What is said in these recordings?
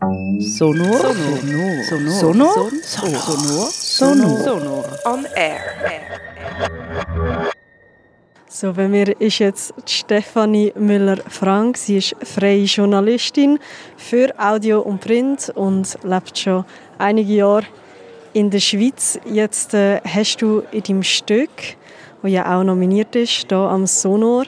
Sonor. Sonor. Sonor. Sonor. Sonor. Sonor. On air. So, bei mir ist jetzt Stefanie Müller-Frank. Sie ist freie Journalistin für Audio und Print und lebt schon einige Jahre in der Schweiz. Jetzt äh, hast du in deinem Stück, das ja auch nominiert ist, hier am Sonor,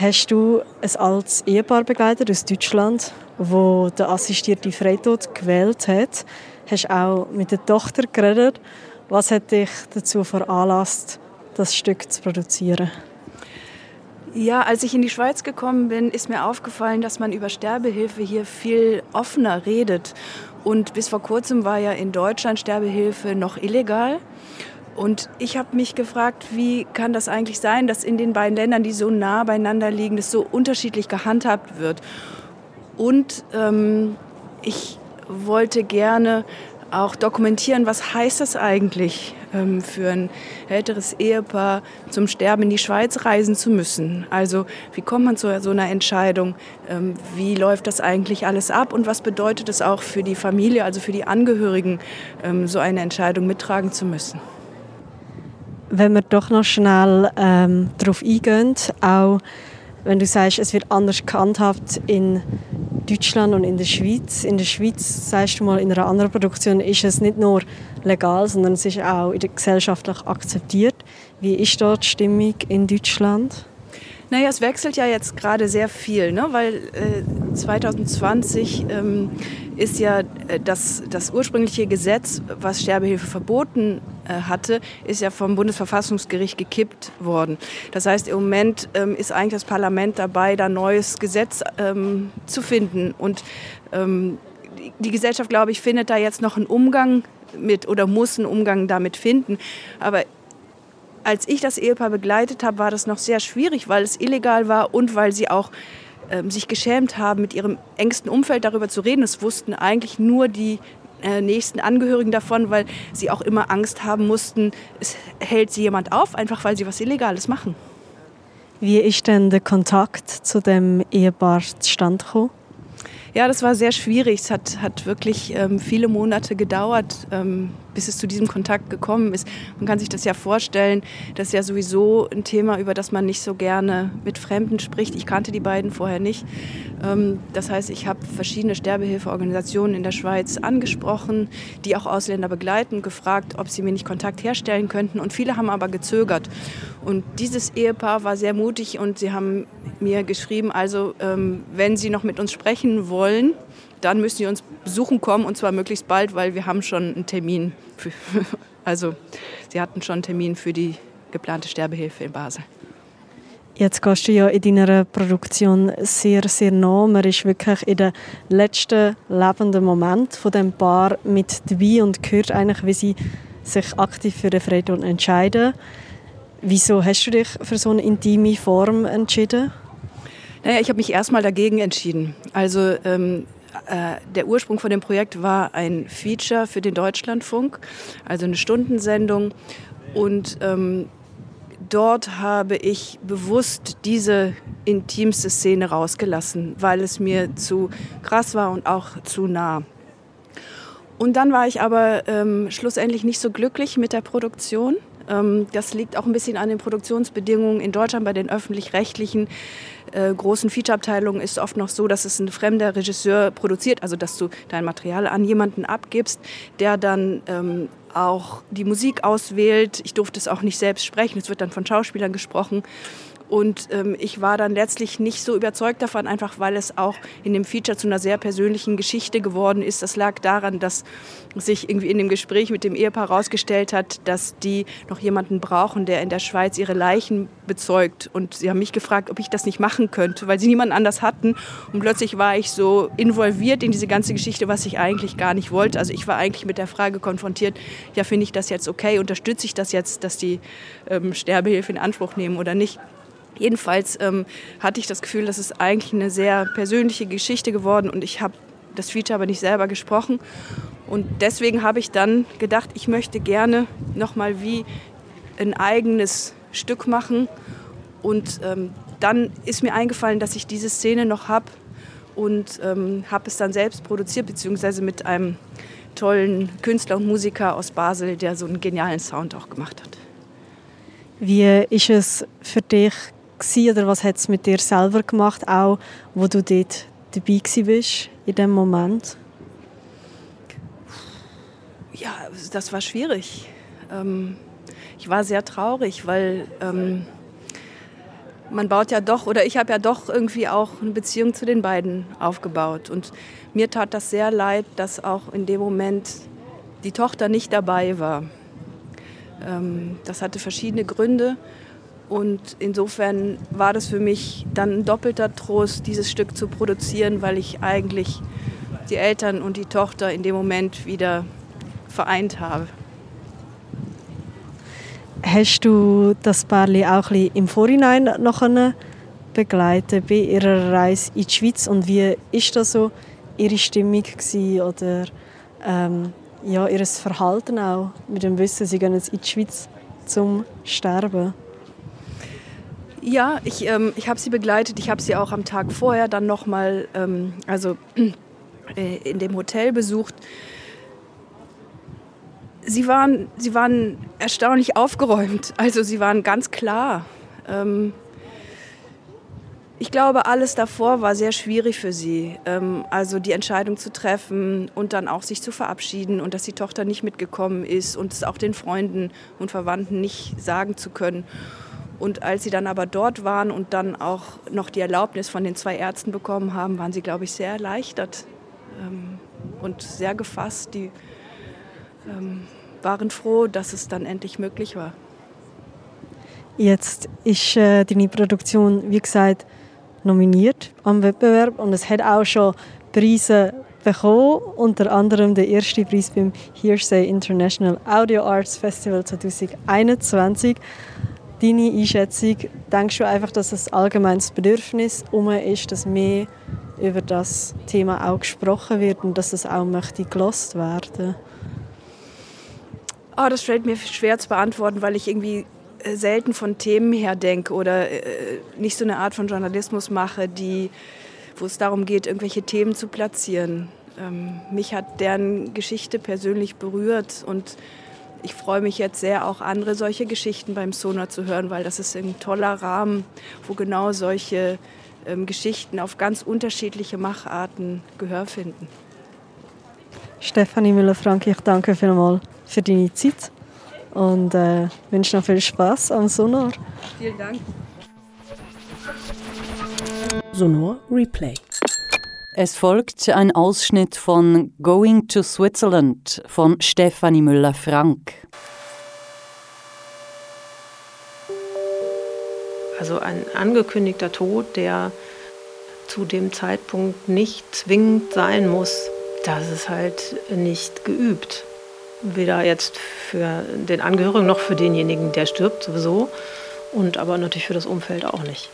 hast du ein altes Ehepaar begleitet aus Deutschland, wo der assistierte Freitod gewählt hat. Hast auch mit der Tochter geredet. Was hat dich dazu veranlasst, das Stück zu produzieren? Ja, als ich in die Schweiz gekommen bin, ist mir aufgefallen, dass man über Sterbehilfe hier viel offener redet. Und bis vor kurzem war ja in Deutschland Sterbehilfe noch illegal. Und ich habe mich gefragt, wie kann das eigentlich sein, dass in den beiden Ländern, die so nah beieinander liegen, das so unterschiedlich gehandhabt wird. Und ähm, ich wollte gerne auch dokumentieren, was heißt das eigentlich ähm, für ein älteres Ehepaar zum Sterben in die Schweiz reisen zu müssen. Also wie kommt man zu so einer Entscheidung? Ähm, wie läuft das eigentlich alles ab und was bedeutet es auch für die Familie, also für die Angehörigen, ähm, so eine Entscheidung mittragen zu müssen? Wenn wir doch noch schnell ähm, darauf eingehen, auch wenn du sagst, es wird anders gehandhabt in Deutschland und in der Schweiz. In der Schweiz, sagst du mal, in einer anderen Produktion ist es nicht nur legal, sondern es ist auch gesellschaftlich akzeptiert. Wie ist dort die Stimmung in Deutschland? Naja, es wechselt ja jetzt gerade sehr viel, ne? weil äh, 2020 ähm, ist ja äh, das, das ursprüngliche Gesetz, was Sterbehilfe verboten äh, hatte, ist ja vom Bundesverfassungsgericht gekippt worden. Das heißt, im Moment ähm, ist eigentlich das Parlament dabei, da neues Gesetz ähm, zu finden. Und ähm, die Gesellschaft, glaube ich, findet da jetzt noch einen Umgang mit oder muss einen Umgang damit finden. Aber als ich das Ehepaar begleitet habe, war das noch sehr schwierig, weil es illegal war und weil sie auch ähm, sich geschämt haben, mit ihrem engsten Umfeld darüber zu reden. Es wussten eigentlich nur die äh, nächsten Angehörigen davon, weil sie auch immer Angst haben mussten, es hält sie jemand auf, einfach weil sie was Illegales machen. Wie ist denn der Kontakt zu dem Ehepaar zustande gekommen? Ja, das war sehr schwierig. Es hat, hat wirklich ähm, viele Monate gedauert, ähm, bis es zu diesem Kontakt gekommen ist. Man kann sich das ja vorstellen, das ist ja sowieso ein Thema, über das man nicht so gerne mit Fremden spricht. Ich kannte die beiden vorher nicht. Ähm, das heißt, ich habe verschiedene Sterbehilfeorganisationen in der Schweiz angesprochen, die auch Ausländer begleiten, gefragt, ob sie mir nicht Kontakt herstellen könnten. Und viele haben aber gezögert. Und dieses Ehepaar war sehr mutig und sie haben mir geschrieben, also ähm, wenn Sie noch mit uns sprechen wollen, dann müssen Sie uns besuchen kommen und zwar möglichst bald, weil wir haben schon einen Termin. Für, also Sie hatten schon einen Termin für die geplante Sterbehilfe in Basel. Jetzt gehst du ja in deiner Produktion sehr, sehr nah. Man ist wirklich in den letzten lebenden Moment von dem Paar mit dabei und hört eigentlich, wie sie sich aktiv für den Frieden entscheiden. Wieso hast du dich für so eine intime Form entschieden? Naja, ich habe mich erstmal dagegen entschieden. Also ähm, äh, der Ursprung von dem Projekt war ein Feature für den Deutschlandfunk, also eine Stundensendung. Und ähm, dort habe ich bewusst diese intimste Szene rausgelassen, weil es mir zu krass war und auch zu nah. Und dann war ich aber ähm, schlussendlich nicht so glücklich mit der Produktion. Ähm, das liegt auch ein bisschen an den Produktionsbedingungen in Deutschland bei den öffentlich-rechtlichen äh, großen Featureabteilungen ist oft noch so, dass es ein fremder Regisseur produziert, also dass du dein Material an jemanden abgibst, der dann ähm, auch die Musik auswählt. Ich durfte es auch nicht selbst sprechen, es wird dann von Schauspielern gesprochen. Und ähm, ich war dann letztlich nicht so überzeugt davon, einfach weil es auch in dem Feature zu einer sehr persönlichen Geschichte geworden ist. Das lag daran, dass sich irgendwie in dem Gespräch mit dem Ehepaar herausgestellt hat, dass die noch jemanden brauchen, der in der Schweiz ihre Leichen bezeugt. Und sie haben mich gefragt, ob ich das nicht machen könnte, weil sie niemanden anders hatten. Und plötzlich war ich so involviert in diese ganze Geschichte, was ich eigentlich gar nicht wollte. Also ich war eigentlich mit der Frage konfrontiert, ja, finde ich das jetzt okay? Unterstütze ich das jetzt, dass die ähm, Sterbehilfe in Anspruch nehmen oder nicht? Jedenfalls ähm, hatte ich das Gefühl, das ist eigentlich eine sehr persönliche Geschichte geworden und ich habe das Feature aber nicht selber gesprochen. Und deswegen habe ich dann gedacht, ich möchte gerne nochmal wie ein eigenes Stück machen. Und ähm, dann ist mir eingefallen, dass ich diese Szene noch habe und ähm, habe es dann selbst produziert, beziehungsweise mit einem tollen Künstler und Musiker aus Basel, der so einen genialen Sound auch gemacht hat. Wie ist es für dich gewesen, oder was hat es mit dir selber gemacht, auch wo du dort dabei bist in dem Moment? Ja, das war schwierig. Ähm, ich war sehr traurig, weil ähm, man baut ja doch, oder ich habe ja doch irgendwie auch eine Beziehung zu den beiden aufgebaut. Und mir tat das sehr leid, dass auch in dem Moment die Tochter nicht dabei war. Ähm, das hatte verschiedene Gründe. Und insofern war das für mich dann ein doppelter Trost, dieses Stück zu produzieren, weil ich eigentlich die Eltern und die Tochter in dem Moment wieder vereint habe. Hast du das Pärchen auch im Vorhinein noch begleiten bei ihrer Reise in die Schweiz und wie ist das so ihre Stimmung gewesen oder ähm, ja, ihr Verhalten auch mit dem Wissen, sie gehen jetzt in die Schweiz zum Sterben? Ja, ich, ähm, ich habe sie begleitet. Ich habe sie auch am Tag vorher dann nochmal ähm, also, äh, in dem Hotel besucht. Sie waren, sie waren erstaunlich aufgeräumt. Also sie waren ganz klar. Ähm, ich glaube, alles davor war sehr schwierig für sie. Ähm, also die Entscheidung zu treffen und dann auch sich zu verabschieden und dass die Tochter nicht mitgekommen ist und es auch den Freunden und Verwandten nicht sagen zu können. Und als sie dann aber dort waren und dann auch noch die Erlaubnis von den zwei Ärzten bekommen haben, waren sie, glaube ich, sehr erleichtert ähm, und sehr gefasst. Die ähm, waren froh, dass es dann endlich möglich war. Jetzt ist äh, deine Produktion, wie gesagt, nominiert am Wettbewerb und es hat auch schon Preise bekommen, unter anderem der erste Preis beim Hearsay International Audio Arts Festival 2021 deine Einschätzung? Denkst du einfach, dass es allgemeines Bedürfnis um ist, dass mehr über das Thema auch gesprochen wird und dass es auch möchte gelost werden? Oh, das fällt mir schwer zu beantworten, weil ich irgendwie äh, selten von Themen her denke oder äh, nicht so eine Art von Journalismus mache, die, wo es darum geht, irgendwelche Themen zu platzieren. Ähm, mich hat deren Geschichte persönlich berührt und ich freue mich jetzt sehr, auch andere solche Geschichten beim Sonar zu hören, weil das ist ein toller Rahmen, wo genau solche ähm, Geschichten auf ganz unterschiedliche Macharten Gehör finden. Stefanie Müller-Frank, ich danke vielmals für deine Zeit und äh, wünsche noch viel Spaß am Sonar. Vielen Dank. Sonor Replay. Es folgt ein Ausschnitt von Going to Switzerland von Stefanie Müller-Frank. Also ein angekündigter Tod, der zu dem Zeitpunkt nicht zwingend sein muss, das ist halt nicht geübt. Weder jetzt für den Angehörigen noch für denjenigen, der stirbt sowieso und aber natürlich für das Umfeld auch nicht.